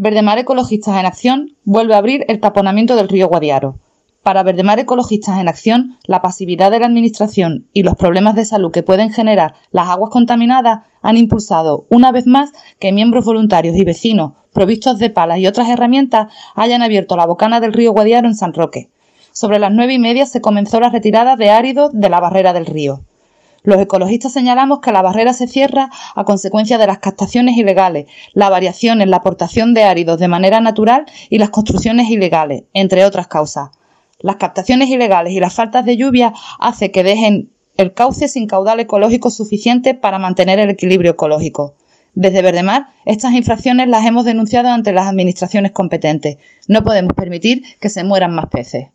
Verdemar Ecologistas en Acción vuelve a abrir el taponamiento del río Guadiaro. Para Verdemar Ecologistas en Acción, la pasividad de la Administración y los problemas de salud que pueden generar las aguas contaminadas han impulsado, una vez más, que miembros voluntarios y vecinos, provistos de palas y otras herramientas, hayan abierto la bocana del río Guadiaro en San Roque. Sobre las nueve y media se comenzó la retirada de áridos de la barrera del río. Los ecologistas señalamos que la barrera se cierra a consecuencia de las captaciones ilegales, la variación en la aportación de áridos de manera natural y las construcciones ilegales, entre otras causas. Las captaciones ilegales y las faltas de lluvia hacen que dejen el cauce sin caudal ecológico suficiente para mantener el equilibrio ecológico. Desde Verdemar, estas infracciones las hemos denunciado ante las administraciones competentes. No podemos permitir que se mueran más peces.